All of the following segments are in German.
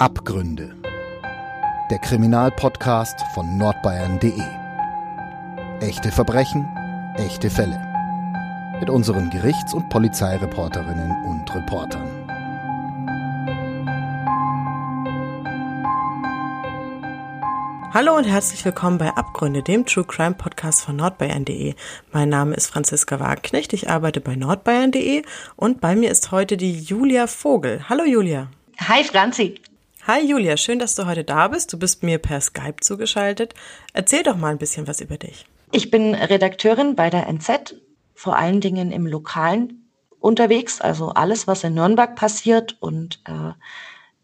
Abgründe. Der Kriminalpodcast von nordbayern.de. Echte Verbrechen, echte Fälle. Mit unseren Gerichts- und Polizeireporterinnen und Reportern. Hallo und herzlich willkommen bei Abgründe, dem True Crime Podcast von nordbayern.de. Mein Name ist Franziska Wagenknecht, ich arbeite bei nordbayern.de und bei mir ist heute die Julia Vogel. Hallo Julia. Hi Franzi. Hi Julia, schön, dass du heute da bist. Du bist mir per Skype zugeschaltet. Erzähl doch mal ein bisschen was über dich. Ich bin Redakteurin bei der NZ, vor allen Dingen im Lokalen unterwegs, also alles, was in Nürnberg passiert und äh,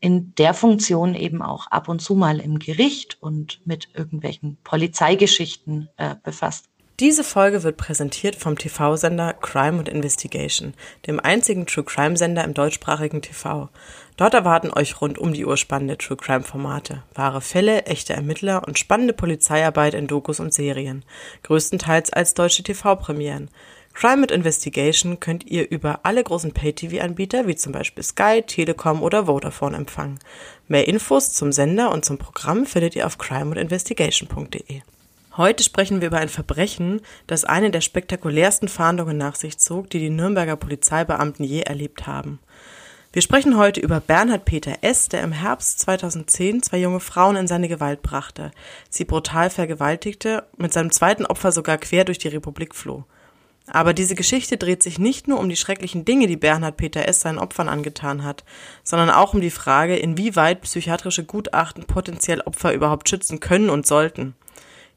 in der Funktion eben auch ab und zu mal im Gericht und mit irgendwelchen Polizeigeschichten äh, befasst. Diese Folge wird präsentiert vom TV-Sender Crime und Investigation, dem einzigen True Crime Sender im deutschsprachigen TV. Dort erwarten euch rund um die Uhr spannende True Crime Formate, wahre Fälle, echte Ermittler und spannende Polizeiarbeit in Dokus und Serien, größtenteils als deutsche TV-Premieren. Crime und Investigation könnt ihr über alle großen Pay-TV-Anbieter wie zum Beispiel Sky, Telekom oder Vodafone empfangen. Mehr Infos zum Sender und zum Programm findet ihr auf crimeandinvestigation.de. Heute sprechen wir über ein Verbrechen, das eine der spektakulärsten Fahndungen nach sich zog, die die Nürnberger Polizeibeamten je erlebt haben. Wir sprechen heute über Bernhard Peter S., der im Herbst 2010 zwei junge Frauen in seine Gewalt brachte, sie brutal vergewaltigte, mit seinem zweiten Opfer sogar quer durch die Republik floh. Aber diese Geschichte dreht sich nicht nur um die schrecklichen Dinge, die Bernhard Peter S. seinen Opfern angetan hat, sondern auch um die Frage, inwieweit psychiatrische Gutachten potenziell Opfer überhaupt schützen können und sollten.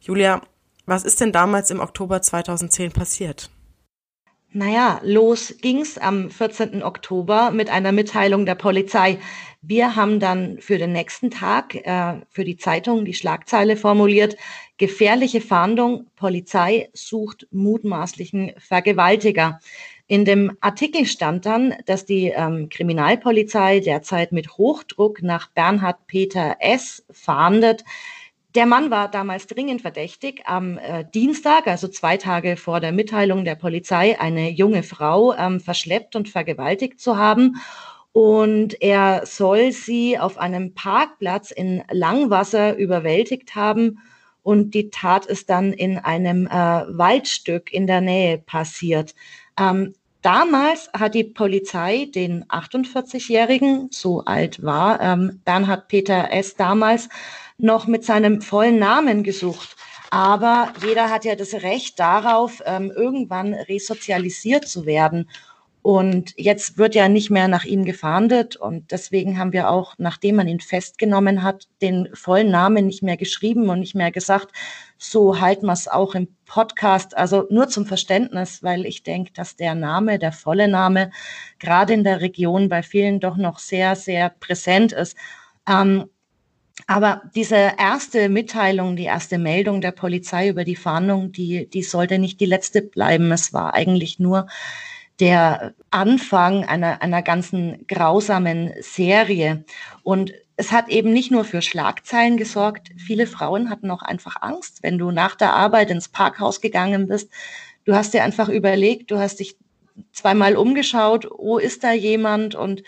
Julia, was ist denn damals im Oktober 2010 passiert? Naja, los ging's am 14. Oktober mit einer Mitteilung der Polizei. Wir haben dann für den nächsten Tag äh, für die Zeitung die Schlagzeile formuliert, gefährliche Fahndung, Polizei sucht mutmaßlichen Vergewaltiger. In dem Artikel stand dann, dass die ähm, Kriminalpolizei derzeit mit Hochdruck nach Bernhard Peter S. fahndet. Der Mann war damals dringend verdächtig, am äh, Dienstag, also zwei Tage vor der Mitteilung der Polizei, eine junge Frau ähm, verschleppt und vergewaltigt zu haben. Und er soll sie auf einem Parkplatz in Langwasser überwältigt haben. Und die Tat ist dann in einem äh, Waldstück in der Nähe passiert. Ähm, Damals hat die Polizei den 48-Jährigen, so alt war ähm, Bernhard Peter S. damals, noch mit seinem vollen Namen gesucht. Aber jeder hat ja das Recht darauf, ähm, irgendwann resozialisiert zu werden. Und jetzt wird ja nicht mehr nach ihm gefahndet. Und deswegen haben wir auch, nachdem man ihn festgenommen hat, den vollen Namen nicht mehr geschrieben und nicht mehr gesagt. So halten wir es auch im Podcast. Also nur zum Verständnis, weil ich denke, dass der Name, der volle Name, gerade in der Region bei vielen doch noch sehr, sehr präsent ist. Ähm, aber diese erste Mitteilung, die erste Meldung der Polizei über die Fahndung, die, die sollte nicht die letzte bleiben. Es war eigentlich nur der Anfang einer, einer ganzen grausamen Serie. Und es hat eben nicht nur für Schlagzeilen gesorgt. Viele Frauen hatten auch einfach Angst, wenn du nach der Arbeit ins Parkhaus gegangen bist. Du hast dir einfach überlegt, du hast dich zweimal umgeschaut, wo ist da jemand? Und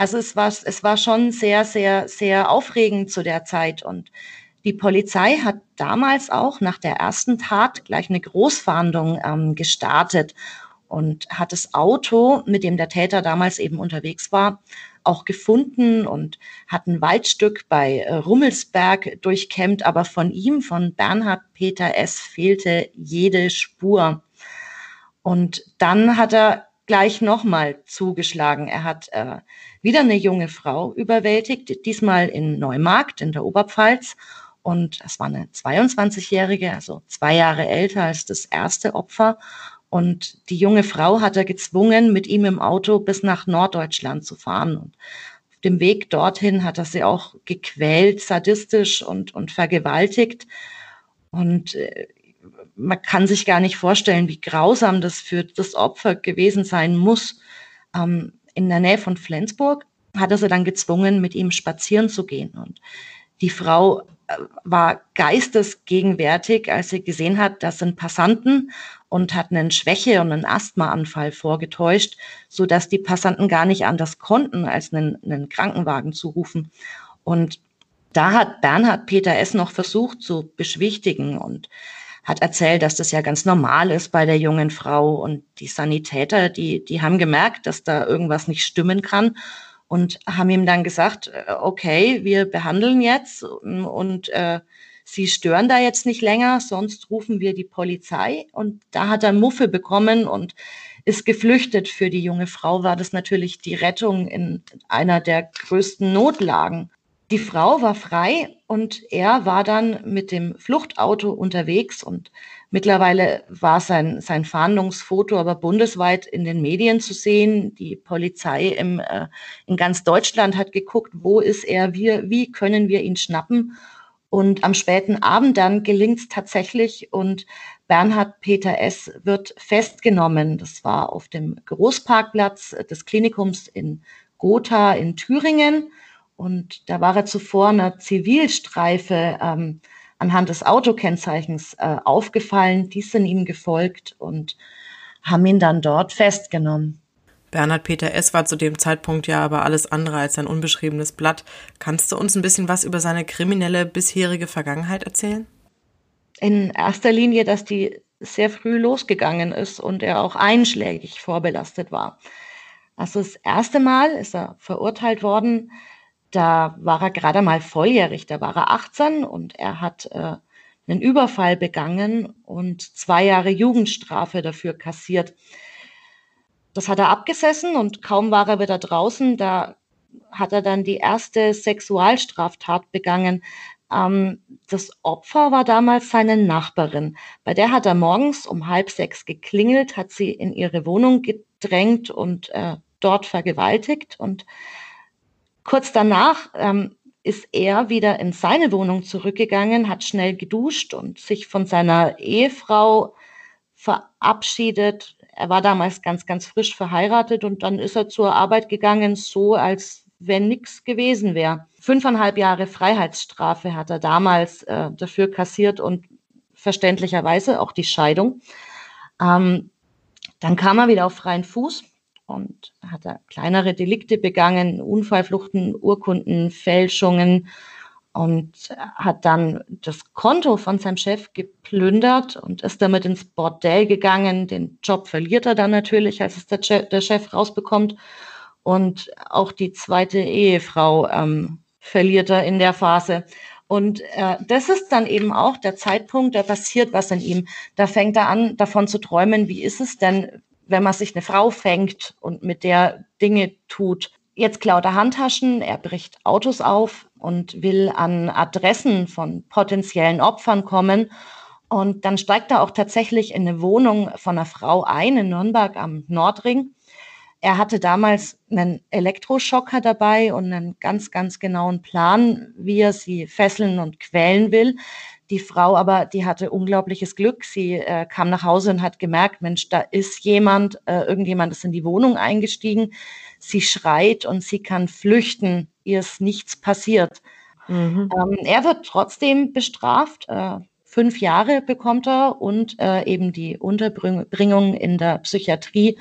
also es war, es war schon sehr, sehr, sehr aufregend zu der Zeit. Und die Polizei hat damals auch nach der ersten Tat gleich eine Großfahndung ähm, gestartet und hat das Auto, mit dem der Täter damals eben unterwegs war, auch gefunden und hat ein Waldstück bei äh, Rummelsberg durchkämmt, aber von ihm, von Bernhard Peter S., fehlte jede Spur. Und dann hat er gleich nochmal zugeschlagen. Er hat äh, wieder eine junge Frau überwältigt, diesmal in Neumarkt in der Oberpfalz. Und das war eine 22-Jährige, also zwei Jahre älter als das erste Opfer. Und die junge Frau hat er gezwungen, mit ihm im Auto bis nach Norddeutschland zu fahren. Und auf dem Weg dorthin hat er sie auch gequält, sadistisch und, und vergewaltigt. Und äh, man kann sich gar nicht vorstellen, wie grausam das für das Opfer gewesen sein muss. Ähm, in der Nähe von Flensburg hat er sie dann gezwungen, mit ihm spazieren zu gehen. Und die Frau äh, war geistesgegenwärtig, als sie gesehen hat, das sind Passanten und hat einen Schwäche- und einen Asthmaanfall vorgetäuscht, so dass die Passanten gar nicht anders konnten, als einen, einen Krankenwagen zu rufen. Und da hat Bernhard Peter S. noch versucht zu beschwichtigen und hat erzählt, dass das ja ganz normal ist bei der jungen Frau. Und die Sanitäter, die, die haben gemerkt, dass da irgendwas nicht stimmen kann und haben ihm dann gesagt, äh, okay, wir behandeln jetzt und äh, Sie stören da jetzt nicht länger, sonst rufen wir die Polizei. Und da hat er Muffe bekommen und ist geflüchtet. Für die junge Frau war das natürlich die Rettung in einer der größten Notlagen. Die Frau war frei und er war dann mit dem Fluchtauto unterwegs und mittlerweile war sein, sein Fahndungsfoto aber bundesweit in den Medien zu sehen. Die Polizei im, äh, in ganz Deutschland hat geguckt, wo ist er, wie, wie können wir ihn schnappen. Und am späten Abend dann gelingt es tatsächlich und Bernhard Peter S. wird festgenommen. Das war auf dem Großparkplatz des Klinikums in Gotha in Thüringen. Und da war er zuvor einer Zivilstreife ähm, anhand des Autokennzeichens äh, aufgefallen. Die sind ihm gefolgt und haben ihn dann dort festgenommen. Bernhard Peter S. war zu dem Zeitpunkt ja aber alles andere als ein unbeschriebenes Blatt. Kannst du uns ein bisschen was über seine kriminelle bisherige Vergangenheit erzählen? In erster Linie, dass die sehr früh losgegangen ist und er auch einschlägig vorbelastet war. Also das erste Mal ist er verurteilt worden da war er gerade mal volljährig, da war er 18 und er hat äh, einen Überfall begangen und zwei Jahre Jugendstrafe dafür kassiert. Das hat er abgesessen und kaum war er wieder draußen, da hat er dann die erste Sexualstraftat begangen. Ähm, das Opfer war damals seine Nachbarin. Bei der hat er morgens um halb sechs geklingelt, hat sie in ihre Wohnung gedrängt und äh, dort vergewaltigt und Kurz danach ähm, ist er wieder in seine Wohnung zurückgegangen, hat schnell geduscht und sich von seiner Ehefrau verabschiedet. Er war damals ganz, ganz frisch verheiratet und dann ist er zur Arbeit gegangen, so als wenn nichts gewesen wäre. Fünfeinhalb Jahre Freiheitsstrafe hat er damals äh, dafür kassiert und verständlicherweise auch die Scheidung. Ähm, dann kam er wieder auf freien Fuß und hat er kleinere Delikte begangen, Unfallfluchten, Urkunden, Fälschungen und hat dann das Konto von seinem Chef geplündert und ist damit ins Bordell gegangen. Den Job verliert er dann natürlich, als es der Chef, der Chef rausbekommt. Und auch die zweite Ehefrau ähm, verliert er in der Phase. Und äh, das ist dann eben auch der Zeitpunkt, da passiert was in ihm. Da fängt er an, davon zu träumen, wie ist es denn, wenn man sich eine Frau fängt und mit der Dinge tut. Jetzt klaut er Handtaschen, er bricht Autos auf und will an Adressen von potenziellen Opfern kommen. Und dann steigt er auch tatsächlich in eine Wohnung von einer Frau ein in Nürnberg am Nordring. Er hatte damals einen Elektroschocker dabei und einen ganz, ganz genauen Plan, wie er sie fesseln und quälen will. Die Frau aber, die hatte unglaubliches Glück. Sie äh, kam nach Hause und hat gemerkt, Mensch, da ist jemand, äh, irgendjemand ist in die Wohnung eingestiegen. Sie schreit und sie kann flüchten. Ihr ist nichts passiert. Mhm. Ähm, er wird trotzdem bestraft. Äh, fünf Jahre bekommt er und äh, eben die Unterbringung in der Psychiatrie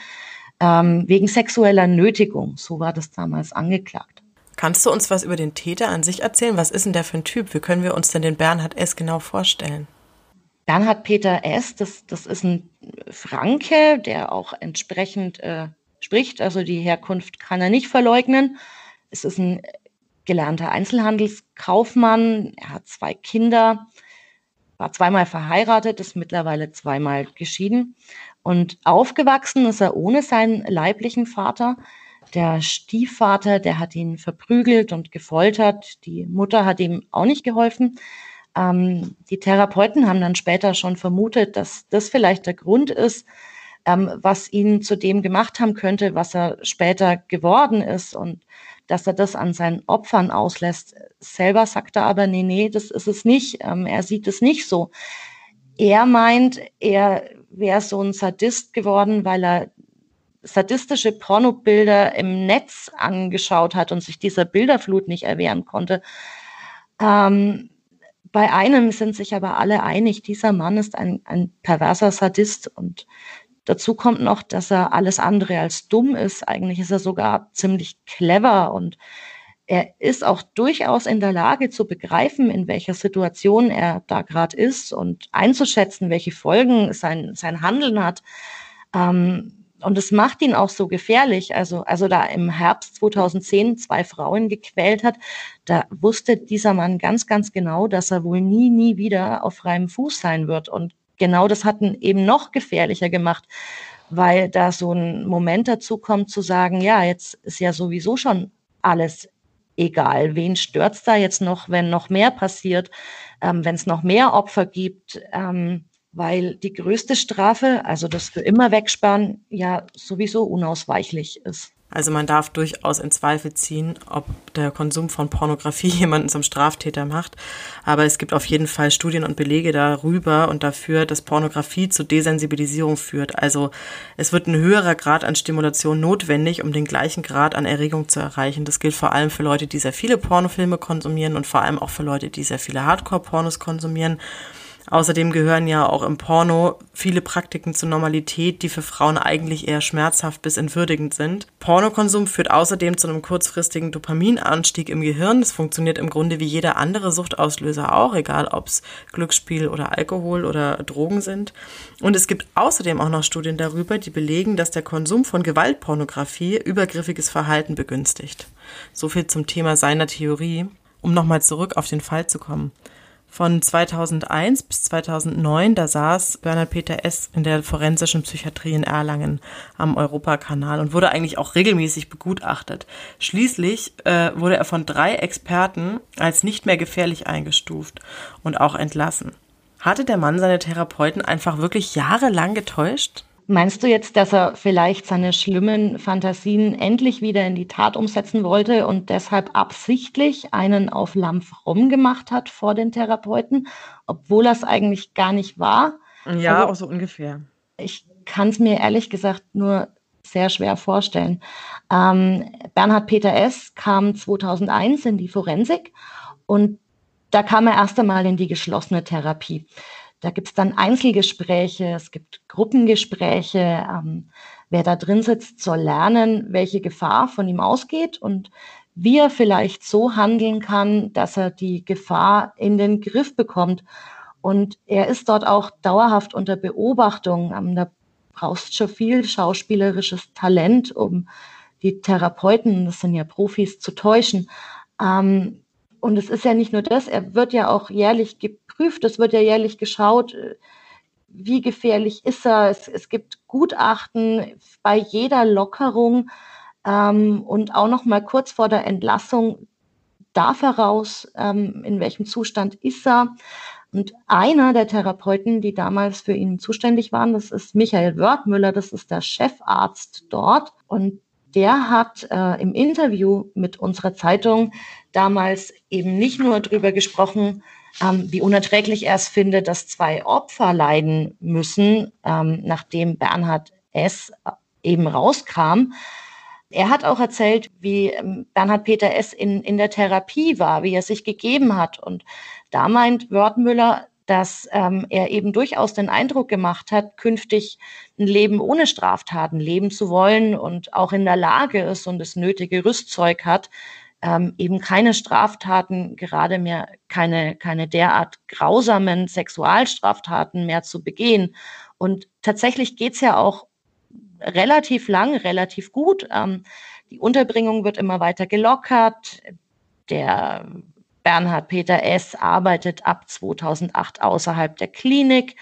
ähm, wegen sexueller Nötigung. So war das damals angeklagt. Kannst du uns was über den Täter an sich erzählen? Was ist denn der für ein Typ? Wie können wir uns denn den Bernhard S. genau vorstellen? Bernhard Peter S., das, das ist ein Franke, der auch entsprechend äh, spricht. Also die Herkunft kann er nicht verleugnen. Es ist ein gelernter Einzelhandelskaufmann. Er hat zwei Kinder, war zweimal verheiratet, ist mittlerweile zweimal geschieden. Und aufgewachsen ist er ohne seinen leiblichen Vater. Der Stiefvater, der hat ihn verprügelt und gefoltert. Die Mutter hat ihm auch nicht geholfen. Ähm, die Therapeuten haben dann später schon vermutet, dass das vielleicht der Grund ist, ähm, was ihn zu dem gemacht haben könnte, was er später geworden ist und dass er das an seinen Opfern auslässt. Selber sagt er aber, nee, nee, das ist es nicht. Ähm, er sieht es nicht so. Er meint, er wäre so ein Sadist geworden, weil er sadistische Pornobilder im Netz angeschaut hat und sich dieser Bilderflut nicht erwehren konnte. Ähm, bei einem sind sich aber alle einig, dieser Mann ist ein, ein perverser Sadist und dazu kommt noch, dass er alles andere als dumm ist. Eigentlich ist er sogar ziemlich clever und er ist auch durchaus in der Lage zu begreifen, in welcher Situation er da gerade ist und einzuschätzen, welche Folgen sein, sein Handeln hat. Ähm, und es macht ihn auch so gefährlich. Also, also da im Herbst 2010 zwei Frauen gequält hat, da wusste dieser Mann ganz, ganz genau, dass er wohl nie, nie wieder auf freiem Fuß sein wird. Und genau das hat ihn eben noch gefährlicher gemacht, weil da so ein Moment dazu kommt zu sagen, ja, jetzt ist ja sowieso schon alles egal. Wen stört's da jetzt noch, wenn noch mehr passiert, ähm, wenn es noch mehr Opfer gibt? Ähm, weil die größte Strafe, also das für immer wegsperren, ja sowieso unausweichlich ist. Also man darf durchaus in Zweifel ziehen, ob der Konsum von Pornografie jemanden zum Straftäter macht. Aber es gibt auf jeden Fall Studien und Belege darüber und dafür, dass Pornografie zu Desensibilisierung führt. Also es wird ein höherer Grad an Stimulation notwendig, um den gleichen Grad an Erregung zu erreichen. Das gilt vor allem für Leute, die sehr viele Pornofilme konsumieren und vor allem auch für Leute, die sehr viele Hardcore-Pornos konsumieren. Außerdem gehören ja auch im Porno viele Praktiken zur Normalität, die für Frauen eigentlich eher schmerzhaft bis entwürdigend sind. Pornokonsum führt außerdem zu einem kurzfristigen Dopaminanstieg im Gehirn. Das funktioniert im Grunde wie jeder andere Suchtauslöser auch, egal ob es Glücksspiel oder Alkohol oder Drogen sind. Und es gibt außerdem auch noch Studien darüber, die belegen, dass der Konsum von Gewaltpornografie übergriffiges Verhalten begünstigt. So viel zum Thema seiner Theorie. Um nochmal zurück auf den Fall zu kommen. Von 2001 bis 2009, da saß Bernhard Peter S. in der forensischen Psychiatrie in Erlangen am Europakanal und wurde eigentlich auch regelmäßig begutachtet. Schließlich äh, wurde er von drei Experten als nicht mehr gefährlich eingestuft und auch entlassen. Hatte der Mann seine Therapeuten einfach wirklich jahrelang getäuscht? Meinst du jetzt, dass er vielleicht seine schlimmen Fantasien endlich wieder in die Tat umsetzen wollte und deshalb absichtlich einen auf Lampf rumgemacht hat vor den Therapeuten, obwohl es eigentlich gar nicht war? Ja, also, auch so ungefähr. Ich kann es mir ehrlich gesagt nur sehr schwer vorstellen. Ähm, Bernhard Peter S. kam 2001 in die Forensik und da kam er erst einmal in die geschlossene Therapie. Da gibt es dann Einzelgespräche, es gibt Gruppengespräche. Ähm, wer da drin sitzt, soll lernen, welche Gefahr von ihm ausgeht und wie er vielleicht so handeln kann, dass er die Gefahr in den Griff bekommt. Und er ist dort auch dauerhaft unter Beobachtung. Ähm, da brauchst schon viel schauspielerisches Talent, um die Therapeuten, das sind ja Profis, zu täuschen. Ähm, und es ist ja nicht nur das, er wird ja auch jährlich geprüft, es wird ja jährlich geschaut, äh, wie gefährlich ist er. Es, es gibt Gutachten bei jeder Lockerung ähm, und auch noch mal kurz vor der Entlassung darf er raus, ähm, in welchem Zustand ist er. Und einer der Therapeuten, die damals für ihn zuständig waren, das ist Michael Wörthmüller, das ist der Chefarzt dort. Und der hat äh, im Interview mit unserer Zeitung damals eben nicht nur darüber gesprochen, ähm, wie unerträglich er es findet, dass zwei Opfer leiden müssen, ähm, nachdem Bernhard S. eben rauskam. Er hat auch erzählt, wie ähm, Bernhard Peter S. in, in der Therapie war, wie er sich gegeben hat. Und da meint Wörthmüller, dass ähm, er eben durchaus den Eindruck gemacht hat, künftig ein Leben ohne Straftaten leben zu wollen und auch in der Lage ist und das nötige Rüstzeug hat, ähm, eben keine Straftaten, gerade mehr keine, keine derart grausamen Sexualstraftaten mehr zu begehen. Und tatsächlich geht's ja auch relativ lang, relativ gut. Ähm, die Unterbringung wird immer weiter gelockert. Der Bernhard Peter S. arbeitet ab 2008 außerhalb der Klinik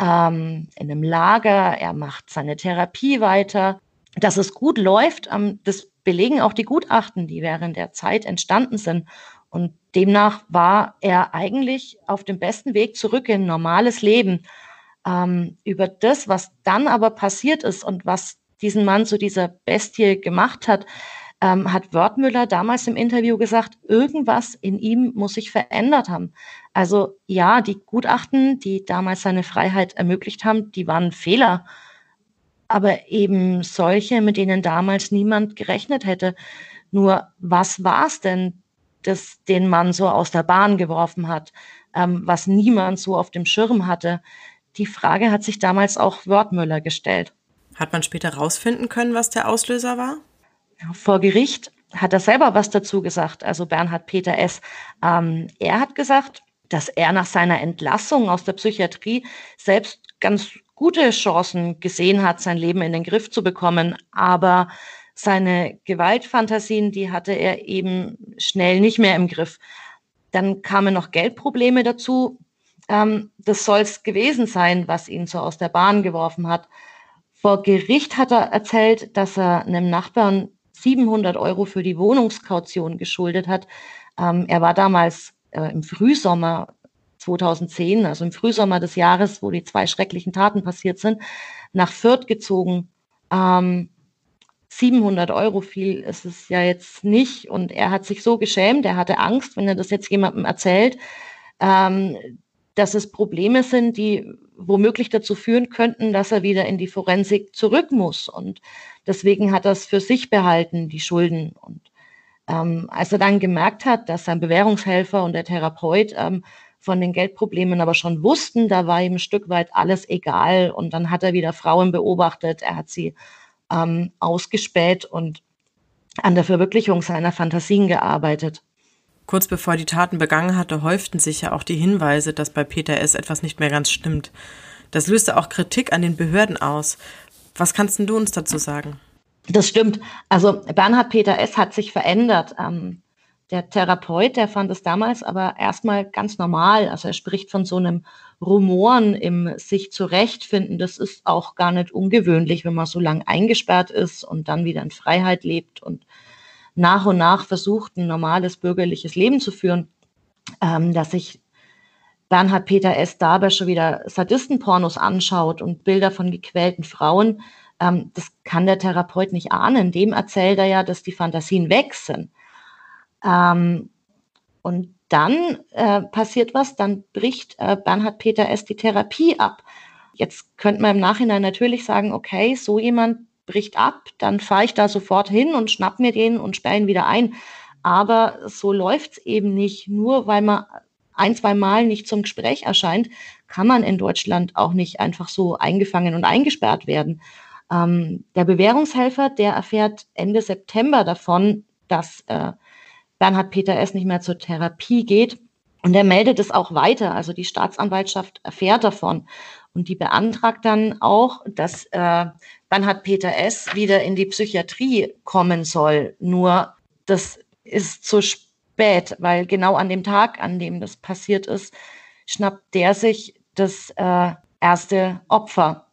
ähm, in einem Lager. Er macht seine Therapie weiter. Dass es gut läuft, ähm, das belegen auch die Gutachten, die während der Zeit entstanden sind. Und demnach war er eigentlich auf dem besten Weg zurück in ein normales Leben. Ähm, über das, was dann aber passiert ist und was diesen Mann zu dieser Bestie gemacht hat, ähm, hat Wörthmüller damals im Interview gesagt, irgendwas in ihm muss sich verändert haben. Also ja, die Gutachten, die damals seine Freiheit ermöglicht haben, die waren Fehler. Aber eben solche, mit denen damals niemand gerechnet hätte. Nur was war es denn, das den Mann so aus der Bahn geworfen hat, ähm, was niemand so auf dem Schirm hatte? Die Frage hat sich damals auch Wörthmüller gestellt. Hat man später rausfinden können, was der Auslöser war? vor Gericht hat er selber was dazu gesagt, also Bernhard Peter S. Ähm, er hat gesagt, dass er nach seiner Entlassung aus der Psychiatrie selbst ganz gute Chancen gesehen hat, sein Leben in den Griff zu bekommen. Aber seine Gewaltfantasien, die hatte er eben schnell nicht mehr im Griff. Dann kamen noch Geldprobleme dazu. Ähm, das soll es gewesen sein, was ihn so aus der Bahn geworfen hat. Vor Gericht hat er erzählt, dass er einem Nachbarn 700 Euro für die Wohnungskaution geschuldet hat. Ähm, er war damals äh, im Frühsommer 2010, also im Frühsommer des Jahres, wo die zwei schrecklichen Taten passiert sind, nach Fürth gezogen. Ähm, 700 Euro viel ist es ja jetzt nicht. Und er hat sich so geschämt, er hatte Angst, wenn er das jetzt jemandem erzählt, ähm, dass es Probleme sind, die womöglich dazu führen könnten, dass er wieder in die Forensik zurück muss. Und deswegen hat er es für sich behalten, die Schulden. Und ähm, als er dann gemerkt hat, dass sein Bewährungshelfer und der Therapeut ähm, von den Geldproblemen aber schon wussten, da war ihm ein Stück weit alles egal. Und dann hat er wieder Frauen beobachtet, er hat sie ähm, ausgespäht und an der Verwirklichung seiner Fantasien gearbeitet. Kurz bevor die Taten begangen hatte, häuften sich ja auch die Hinweise, dass bei Peter S. etwas nicht mehr ganz stimmt. Das löste auch Kritik an den Behörden aus. Was kannst du uns dazu sagen? Das stimmt. Also Bernhard Peter S. hat sich verändert. Ähm, der Therapeut, der fand es damals aber erstmal ganz normal. Also er spricht von so einem Rumoren im sich zurechtfinden. Das ist auch gar nicht ungewöhnlich, wenn man so lange eingesperrt ist und dann wieder in Freiheit lebt und nach und nach versucht, ein normales bürgerliches Leben zu führen, ähm, dass sich Bernhard Peter S. dabei schon wieder Sadistenpornos anschaut und Bilder von gequälten Frauen. Ähm, das kann der Therapeut nicht ahnen. Dem erzählt er ja, dass die Fantasien weg sind. Ähm, und dann äh, passiert was, dann bricht äh, Bernhard Peter S. die Therapie ab. Jetzt könnte man im Nachhinein natürlich sagen, okay, so jemand bricht ab, dann fahre ich da sofort hin und schnapp mir den und sperre ihn wieder ein. Aber so läuft es eben nicht. Nur weil man ein, zwei Mal nicht zum Gespräch erscheint, kann man in Deutschland auch nicht einfach so eingefangen und eingesperrt werden. Ähm, der Bewährungshelfer, der erfährt Ende September davon, dass äh, Bernhard Peter S. nicht mehr zur Therapie geht. Und er meldet es auch weiter. Also die Staatsanwaltschaft erfährt davon. Und die beantragt dann auch, dass äh, Bernhard Peter S. wieder in die Psychiatrie kommen soll. Nur das ist zu spät, weil genau an dem Tag, an dem das passiert ist, schnappt der sich das äh, erste Opfer.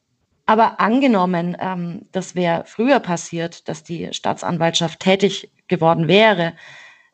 Aber angenommen, ähm, das wäre früher passiert, dass die Staatsanwaltschaft tätig geworden wäre,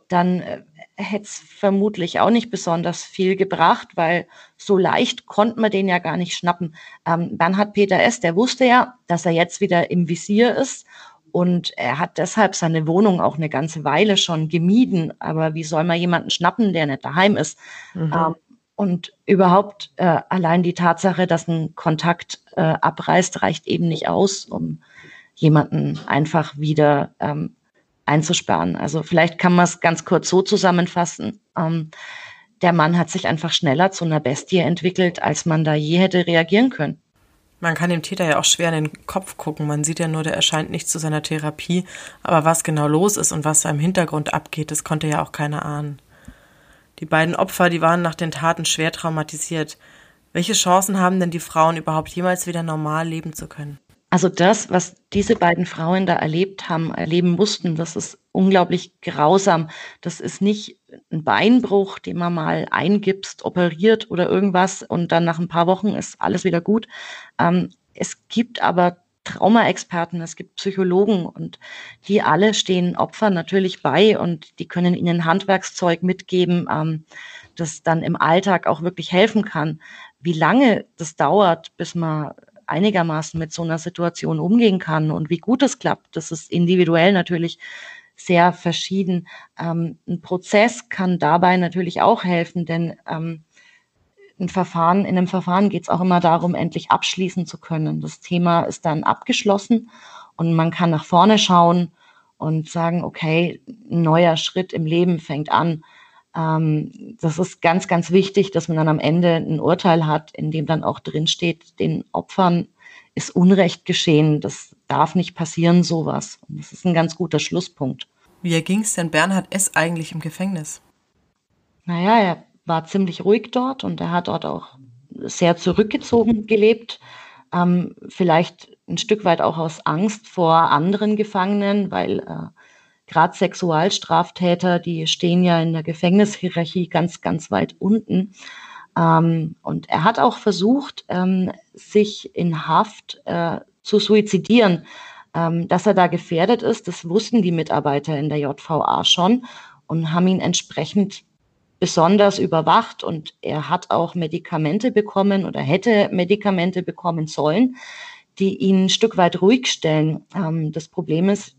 dann äh, hätte es vermutlich auch nicht besonders viel gebracht, weil so leicht konnte man den ja gar nicht schnappen. Ähm, hat Peter S., der wusste ja, dass er jetzt wieder im Visier ist und er hat deshalb seine Wohnung auch eine ganze Weile schon gemieden. Aber wie soll man jemanden schnappen, der nicht daheim ist? Mhm. Ähm, und überhaupt äh, allein die Tatsache, dass ein Kontakt äh, abreißt, reicht eben nicht aus, um jemanden einfach wieder ähm, einzusperren. Also vielleicht kann man es ganz kurz so zusammenfassen. Ähm, der Mann hat sich einfach schneller zu einer Bestie entwickelt, als man da je hätte reagieren können. Man kann dem Täter ja auch schwer in den Kopf gucken. Man sieht ja nur, der erscheint nicht zu seiner Therapie. Aber was genau los ist und was da im Hintergrund abgeht, das konnte ja auch keiner ahnen. Die beiden Opfer, die waren nach den Taten schwer traumatisiert. Welche Chancen haben denn die Frauen überhaupt jemals wieder normal leben zu können? Also das, was diese beiden Frauen da erlebt haben, erleben mussten, das ist unglaublich grausam. Das ist nicht ein Beinbruch, den man mal eingibst, operiert oder irgendwas und dann nach ein paar Wochen ist alles wieder gut. Ähm, es gibt aber Traumaexperten, es gibt Psychologen und die alle stehen Opfern natürlich bei und die können ihnen Handwerkszeug mitgeben, ähm, das dann im Alltag auch wirklich helfen kann. Wie lange das dauert, bis man einigermaßen mit so einer Situation umgehen kann und wie gut es klappt, das ist individuell natürlich sehr verschieden. Ähm, ein Prozess kann dabei natürlich auch helfen, denn ähm, ein Verfahren, in einem Verfahren geht es auch immer darum, endlich abschließen zu können. Das Thema ist dann abgeschlossen und man kann nach vorne schauen und sagen, okay, ein neuer Schritt im Leben fängt an. Ähm, das ist ganz, ganz wichtig, dass man dann am Ende ein Urteil hat, in dem dann auch drinsteht, den Opfern ist Unrecht geschehen. Das darf nicht passieren, sowas. Und das ist ein ganz guter Schlusspunkt. Wie erging es denn Bernhard S. eigentlich im Gefängnis? Naja, er war ziemlich ruhig dort und er hat dort auch sehr zurückgezogen gelebt. Ähm, vielleicht ein Stück weit auch aus Angst vor anderen Gefangenen, weil äh, gerade Sexualstraftäter, die stehen ja in der Gefängnishierarchie ganz, ganz weit unten. Ähm, und er hat auch versucht, ähm, sich in Haft äh, zu suizidieren. Ähm, dass er da gefährdet ist, das wussten die Mitarbeiter in der JVA schon und haben ihn entsprechend besonders überwacht und er hat auch Medikamente bekommen oder hätte Medikamente bekommen sollen, die ihn ein Stück weit ruhig stellen. Ähm, das Problem ist,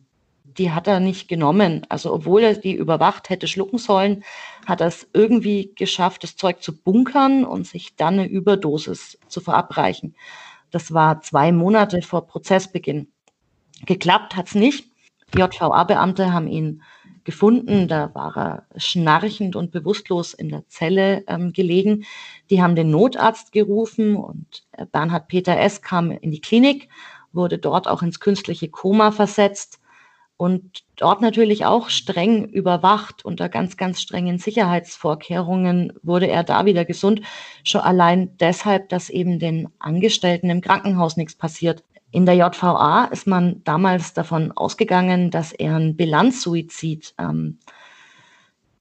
die hat er nicht genommen. Also obwohl er die überwacht hätte schlucken sollen, hat er es irgendwie geschafft, das Zeug zu bunkern und sich dann eine Überdosis zu verabreichen. Das war zwei Monate vor Prozessbeginn. Geklappt hat's nicht. JVA-Beamte haben ihn gefunden. Da war er schnarchend und bewusstlos in der Zelle ähm, gelegen. Die haben den Notarzt gerufen und äh, Bernhard Peter S. kam in die Klinik, wurde dort auch ins künstliche Koma versetzt und dort natürlich auch streng überwacht unter ganz, ganz strengen Sicherheitsvorkehrungen wurde er da wieder gesund. Schon allein deshalb, dass eben den Angestellten im Krankenhaus nichts passiert. In der JVA ist man damals davon ausgegangen, dass er einen Bilanzsuizid ähm,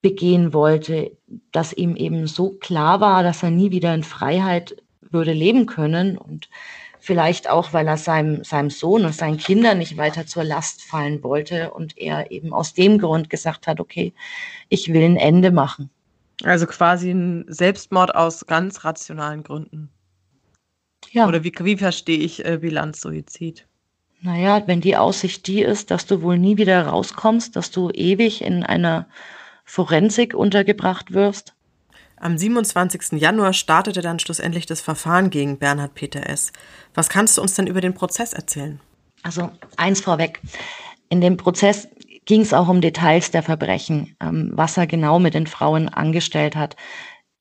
begehen wollte, dass ihm eben so klar war, dass er nie wieder in Freiheit würde leben können und Vielleicht auch, weil er seinem, seinem Sohn und seinen Kindern nicht weiter zur Last fallen wollte und er eben aus dem Grund gesagt hat, okay, ich will ein Ende machen. Also quasi ein Selbstmord aus ganz rationalen Gründen. Ja. Oder wie, wie verstehe ich äh, Bilanzsuizid? Naja, wenn die Aussicht die ist, dass du wohl nie wieder rauskommst, dass du ewig in einer Forensik untergebracht wirst, am 27. Januar startete dann schlussendlich das Verfahren gegen Bernhard Peter S. Was kannst du uns denn über den Prozess erzählen? Also eins vorweg. In dem Prozess ging es auch um Details der Verbrechen, ähm, was er genau mit den Frauen angestellt hat.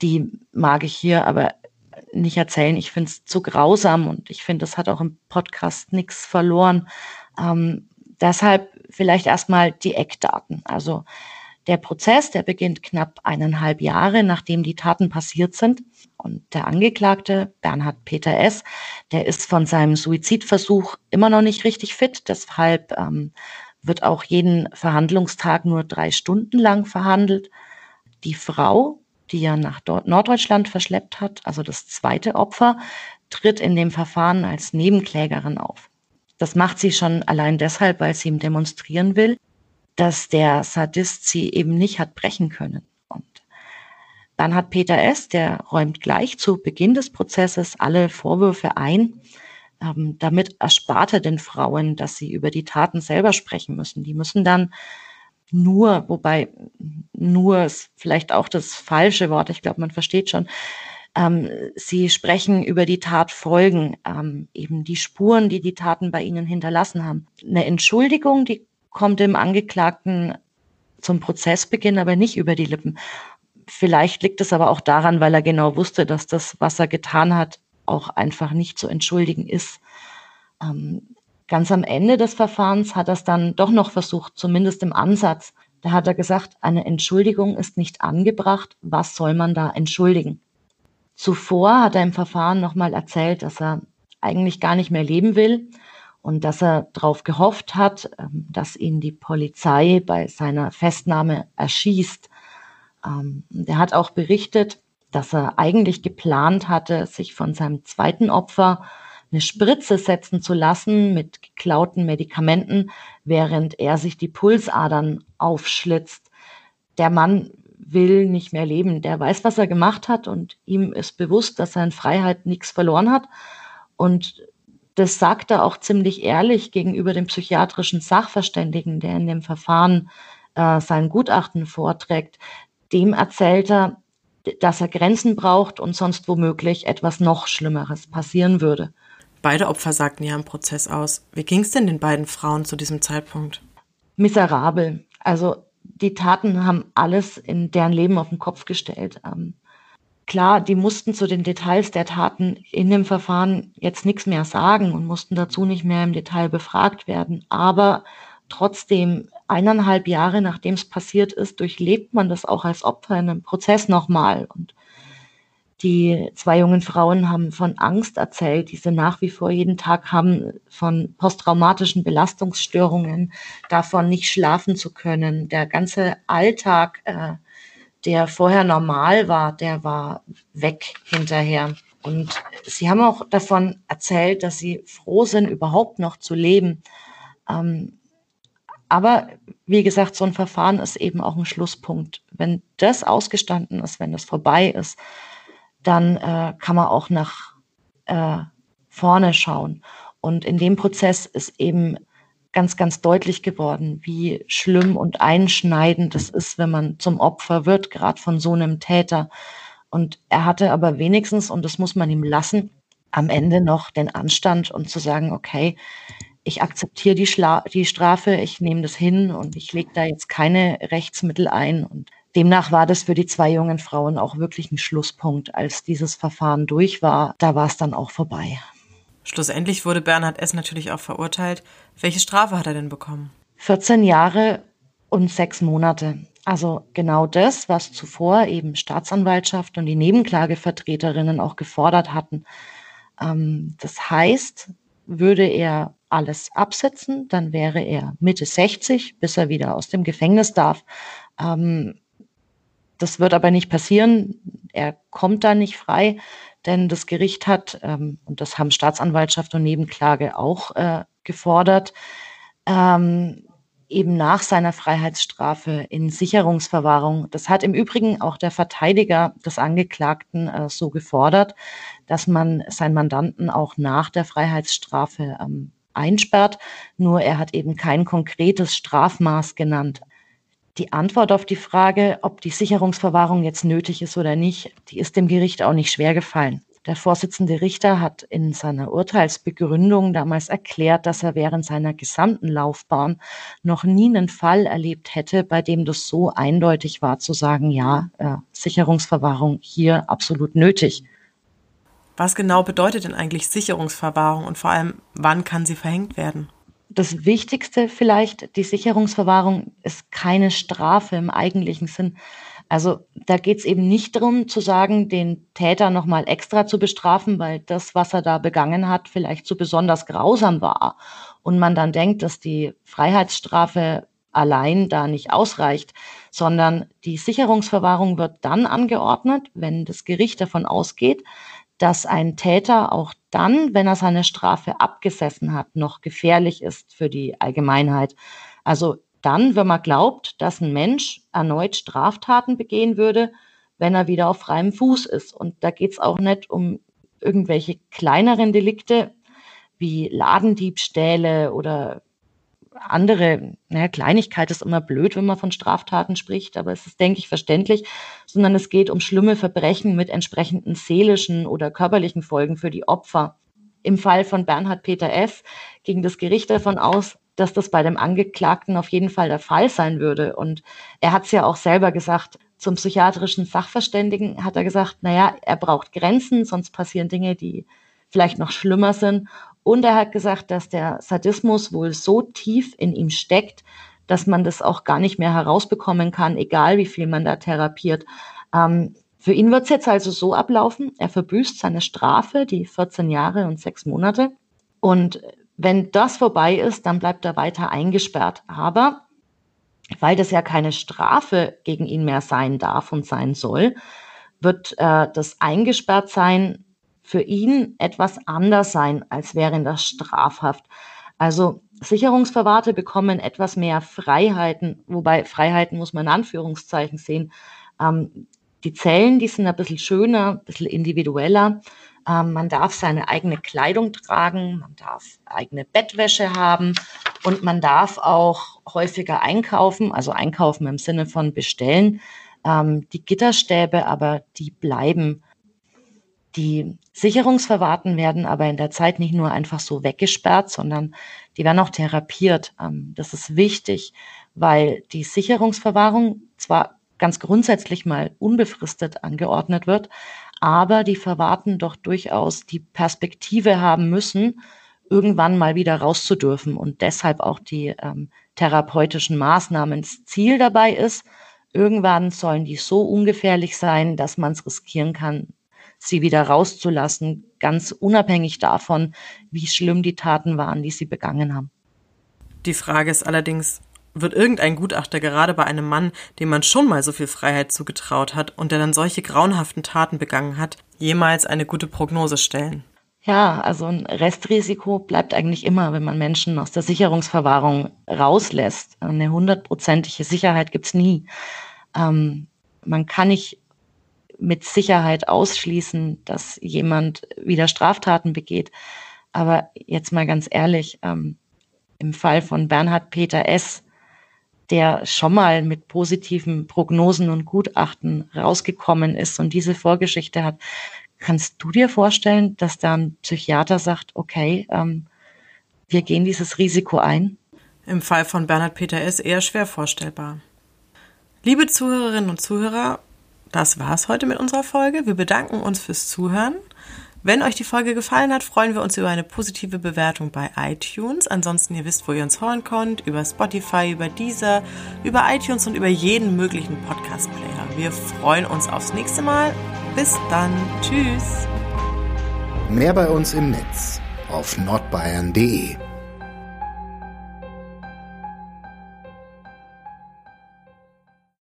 Die mag ich hier aber nicht erzählen. Ich finde es zu grausam und ich finde, das hat auch im Podcast nichts verloren. Ähm, deshalb vielleicht erstmal die Eckdaten. Also der Prozess, der beginnt knapp eineinhalb Jahre, nachdem die Taten passiert sind. Und der Angeklagte, Bernhard Peter S., der ist von seinem Suizidversuch immer noch nicht richtig fit. Deshalb ähm, wird auch jeden Verhandlungstag nur drei Stunden lang verhandelt. Die Frau, die er nach Norddeutschland verschleppt hat, also das zweite Opfer, tritt in dem Verfahren als Nebenklägerin auf. Das macht sie schon allein deshalb, weil sie ihm demonstrieren will, dass der Sadist sie eben nicht hat brechen können. Und dann hat Peter S., der räumt gleich zu Beginn des Prozesses alle Vorwürfe ein. Ähm, damit erspart er den Frauen, dass sie über die Taten selber sprechen müssen. Die müssen dann nur, wobei nur ist vielleicht auch das falsche Wort, ich glaube, man versteht schon, ähm, sie sprechen über die Tatfolgen, ähm, eben die Spuren, die die Taten bei ihnen hinterlassen haben. Eine Entschuldigung, die kommt dem Angeklagten zum Prozessbeginn aber nicht über die Lippen. Vielleicht liegt es aber auch daran, weil er genau wusste, dass das, was er getan hat, auch einfach nicht zu entschuldigen ist. Ähm, ganz am Ende des Verfahrens hat er es dann doch noch versucht, zumindest im Ansatz. Da hat er gesagt, eine Entschuldigung ist nicht angebracht. Was soll man da entschuldigen? Zuvor hat er im Verfahren nochmal erzählt, dass er eigentlich gar nicht mehr leben will und dass er darauf gehofft hat, ähm, dass ihn die Polizei bei seiner Festnahme erschießt. Ähm, er hat auch berichtet, dass er eigentlich geplant hatte, sich von seinem zweiten Opfer eine Spritze setzen zu lassen mit geklauten Medikamenten, während er sich die Pulsadern aufschlitzt. Der Mann will nicht mehr leben. Der weiß, was er gemacht hat und ihm ist bewusst, dass er in Freiheit nichts verloren hat. Und das sagt er auch ziemlich ehrlich gegenüber dem psychiatrischen Sachverständigen, der in dem Verfahren äh, sein Gutachten vorträgt. Dem erzählt er, dass er Grenzen braucht und sonst womöglich etwas noch Schlimmeres passieren würde. Beide Opfer sagten ja im Prozess aus. Wie ging es denn den beiden Frauen zu diesem Zeitpunkt? Miserabel. Also die Taten haben alles in deren Leben auf den Kopf gestellt. Ähm, Klar, die mussten zu den Details der Taten in dem Verfahren jetzt nichts mehr sagen und mussten dazu nicht mehr im Detail befragt werden. Aber trotzdem eineinhalb Jahre nachdem es passiert ist, durchlebt man das auch als Opfer in einem Prozess nochmal. Und die zwei jungen Frauen haben von Angst erzählt, die sie nach wie vor jeden Tag haben, von posttraumatischen Belastungsstörungen, davon nicht schlafen zu können. Der ganze Alltag, äh, der vorher normal war, der war weg hinterher. Und sie haben auch davon erzählt, dass sie froh sind, überhaupt noch zu leben. Ähm, aber wie gesagt, so ein Verfahren ist eben auch ein Schlusspunkt. Wenn das ausgestanden ist, wenn das vorbei ist, dann äh, kann man auch nach äh, vorne schauen. Und in dem Prozess ist eben ganz, ganz deutlich geworden, wie schlimm und einschneidend es ist, wenn man zum Opfer wird, gerade von so einem Täter. Und er hatte aber wenigstens, und das muss man ihm lassen, am Ende noch den Anstand und zu sagen, okay, ich akzeptiere die, die Strafe, ich nehme das hin und ich lege da jetzt keine Rechtsmittel ein. Und demnach war das für die zwei jungen Frauen auch wirklich ein Schlusspunkt. Als dieses Verfahren durch war, da war es dann auch vorbei. Schlussendlich wurde Bernhard S. natürlich auch verurteilt. Welche Strafe hat er denn bekommen? 14 Jahre und sechs Monate. Also genau das, was zuvor eben Staatsanwaltschaft und die Nebenklagevertreterinnen auch gefordert hatten. Ähm, das heißt, würde er alles absetzen, dann wäre er Mitte 60, bis er wieder aus dem Gefängnis darf. Ähm, das wird aber nicht passieren. Er kommt da nicht frei, denn das Gericht hat, ähm, und das haben Staatsanwaltschaft und Nebenklage auch äh, gefordert, ähm, eben nach seiner Freiheitsstrafe in Sicherungsverwahrung. Das hat im Übrigen auch der Verteidiger des Angeklagten äh, so gefordert, dass man seinen Mandanten auch nach der Freiheitsstrafe ähm, einsperrt. Nur er hat eben kein konkretes Strafmaß genannt. Die Antwort auf die Frage, ob die Sicherungsverwahrung jetzt nötig ist oder nicht, die ist dem Gericht auch nicht schwer gefallen. Der Vorsitzende Richter hat in seiner Urteilsbegründung damals erklärt, dass er während seiner gesamten Laufbahn noch nie einen Fall erlebt hätte, bei dem das so eindeutig war, zu sagen, ja, äh, Sicherungsverwahrung hier absolut nötig. Was genau bedeutet denn eigentlich Sicherungsverwahrung und vor allem, wann kann sie verhängt werden? Das Wichtigste vielleicht, die Sicherungsverwahrung ist keine Strafe im eigentlichen Sinn. Also da geht es eben nicht darum zu sagen, den Täter nochmal extra zu bestrafen, weil das, was er da begangen hat, vielleicht so besonders grausam war. Und man dann denkt, dass die Freiheitsstrafe allein da nicht ausreicht, sondern die Sicherungsverwahrung wird dann angeordnet, wenn das Gericht davon ausgeht, dass ein Täter auch dann, wenn er seine Strafe abgesessen hat, noch gefährlich ist für die Allgemeinheit. Also dann, wenn man glaubt, dass ein Mensch erneut Straftaten begehen würde, wenn er wieder auf freiem Fuß ist. Und da geht es auch nicht um irgendwelche kleineren Delikte wie Ladendiebstähle oder andere, naja, Kleinigkeit ist immer blöd, wenn man von Straftaten spricht, aber es ist, denke ich, verständlich, sondern es geht um schlimme Verbrechen mit entsprechenden seelischen oder körperlichen Folgen für die Opfer. Im Fall von Bernhard Peter F. ging das Gericht davon aus, dass das bei dem Angeklagten auf jeden Fall der Fall sein würde. Und er hat es ja auch selber gesagt, zum psychiatrischen Sachverständigen hat er gesagt, naja, er braucht Grenzen, sonst passieren Dinge, die vielleicht noch schlimmer sind. Und er hat gesagt, dass der Sadismus wohl so tief in ihm steckt, dass man das auch gar nicht mehr herausbekommen kann, egal wie viel man da therapiert. Ähm, für ihn wird es jetzt also so ablaufen, er verbüßt seine Strafe, die 14 Jahre und sechs Monate. Und wenn das vorbei ist, dann bleibt er weiter eingesperrt. Aber weil das ja keine Strafe gegen ihn mehr sein darf und sein soll, wird äh, das Eingesperrtsein für ihn etwas anders sein, als während das strafhaft. Also Sicherungsverwahrte bekommen etwas mehr Freiheiten, wobei Freiheiten muss man in Anführungszeichen sehen. Ähm, die Zellen, die sind ein bisschen schöner, ein bisschen individueller. Ähm, man darf seine eigene Kleidung tragen, man darf eigene Bettwäsche haben und man darf auch häufiger einkaufen, also einkaufen im Sinne von bestellen. Ähm, die Gitterstäbe aber, die bleiben. Die Sicherungsverwahrten werden aber in der Zeit nicht nur einfach so weggesperrt, sondern die werden auch therapiert. Ähm, das ist wichtig, weil die Sicherungsverwahrung zwar ganz grundsätzlich mal unbefristet angeordnet wird, aber die Verwahrten doch durchaus die Perspektive haben müssen, irgendwann mal wieder rauszudürfen und deshalb auch die ähm, therapeutischen Maßnahmen. Das Ziel dabei ist, irgendwann sollen die so ungefährlich sein, dass man es riskieren kann, sie wieder rauszulassen, ganz unabhängig davon, wie schlimm die Taten waren, die sie begangen haben. Die Frage ist allerdings, wird irgendein Gutachter gerade bei einem Mann, dem man schon mal so viel Freiheit zugetraut hat und der dann solche grauenhaften Taten begangen hat, jemals eine gute Prognose stellen? Ja, also ein Restrisiko bleibt eigentlich immer, wenn man Menschen aus der Sicherungsverwahrung rauslässt. Eine hundertprozentige Sicherheit gibt's nie. Ähm, man kann nicht mit Sicherheit ausschließen, dass jemand wieder Straftaten begeht. Aber jetzt mal ganz ehrlich, ähm, im Fall von Bernhard Peter S., der schon mal mit positiven Prognosen und Gutachten rausgekommen ist und diese Vorgeschichte hat, kannst du dir vorstellen, dass da ein Psychiater sagt, okay, ähm, wir gehen dieses Risiko ein? Im Fall von Bernhard Peter S. eher schwer vorstellbar. Liebe Zuhörerinnen und Zuhörer, das war's heute mit unserer Folge. Wir bedanken uns fürs Zuhören. Wenn euch die Folge gefallen hat, freuen wir uns über eine positive Bewertung bei iTunes. Ansonsten, ihr wisst, wo ihr uns hören könnt, über Spotify, über Deezer, über iTunes und über jeden möglichen Podcast-Player. Wir freuen uns aufs nächste Mal. Bis dann. Tschüss. Mehr bei uns im Netz auf nordbayern.de